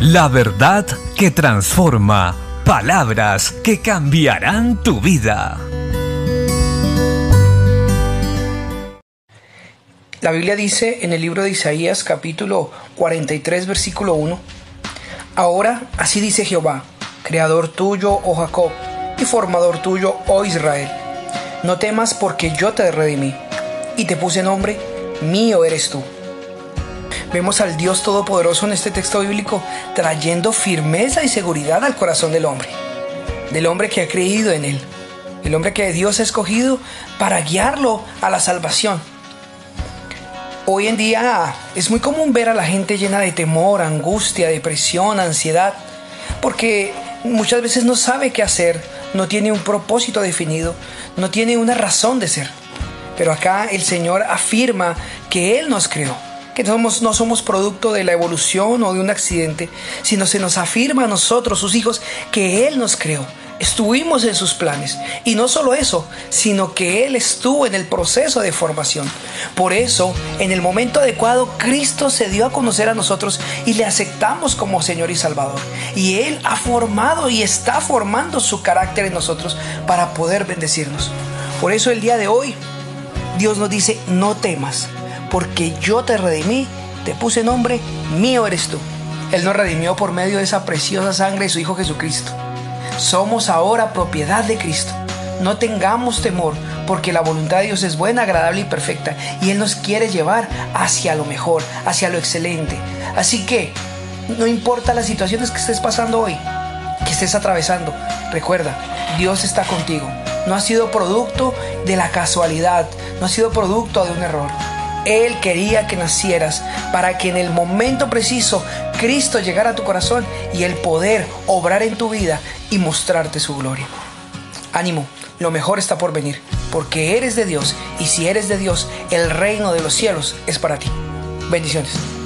La verdad que transforma. Palabras que cambiarán tu vida. La Biblia dice en el libro de Isaías capítulo 43 versículo 1, Ahora así dice Jehová, Creador tuyo, oh Jacob, y formador tuyo, oh Israel. No temas porque yo te redimí, y te puse nombre, mío eres tú. Vemos al Dios Todopoderoso en este texto bíblico trayendo firmeza y seguridad al corazón del hombre, del hombre que ha creído en Él, el hombre que Dios ha escogido para guiarlo a la salvación. Hoy en día es muy común ver a la gente llena de temor, angustia, depresión, ansiedad, porque muchas veces no sabe qué hacer, no tiene un propósito definido, no tiene una razón de ser. Pero acá el Señor afirma que Él nos creó, no somos producto de la evolución o de un accidente, sino se nos afirma a nosotros, sus hijos, que Él nos creó estuvimos en sus planes. Y no solo eso, sino que Él estuvo en el proceso de formación. Por eso, en el momento adecuado, Cristo se dio a conocer a nosotros y le aceptamos como Señor y Salvador. Y Él ha formado y está formando su carácter en nosotros para poder bendecirnos. Por eso el día de hoy, Dios nos dice, no temas, porque yo te redimí, te puse nombre, mío eres tú. Él nos redimió por medio de esa preciosa sangre de su Hijo Jesucristo. Somos ahora propiedad de Cristo. No tengamos temor, porque la voluntad de Dios es buena, agradable y perfecta, y Él nos quiere llevar hacia lo mejor, hacia lo excelente. Así que, no importa las situaciones que estés pasando hoy, que estés atravesando, recuerda, Dios está contigo. No ha sido producto de la casualidad, no ha sido producto de un error. Él quería que nacieras para que en el momento preciso Cristo llegara a tu corazón y el poder obrar en tu vida y mostrarte su gloria. Ánimo, lo mejor está por venir, porque eres de Dios y si eres de Dios, el reino de los cielos es para ti. Bendiciones.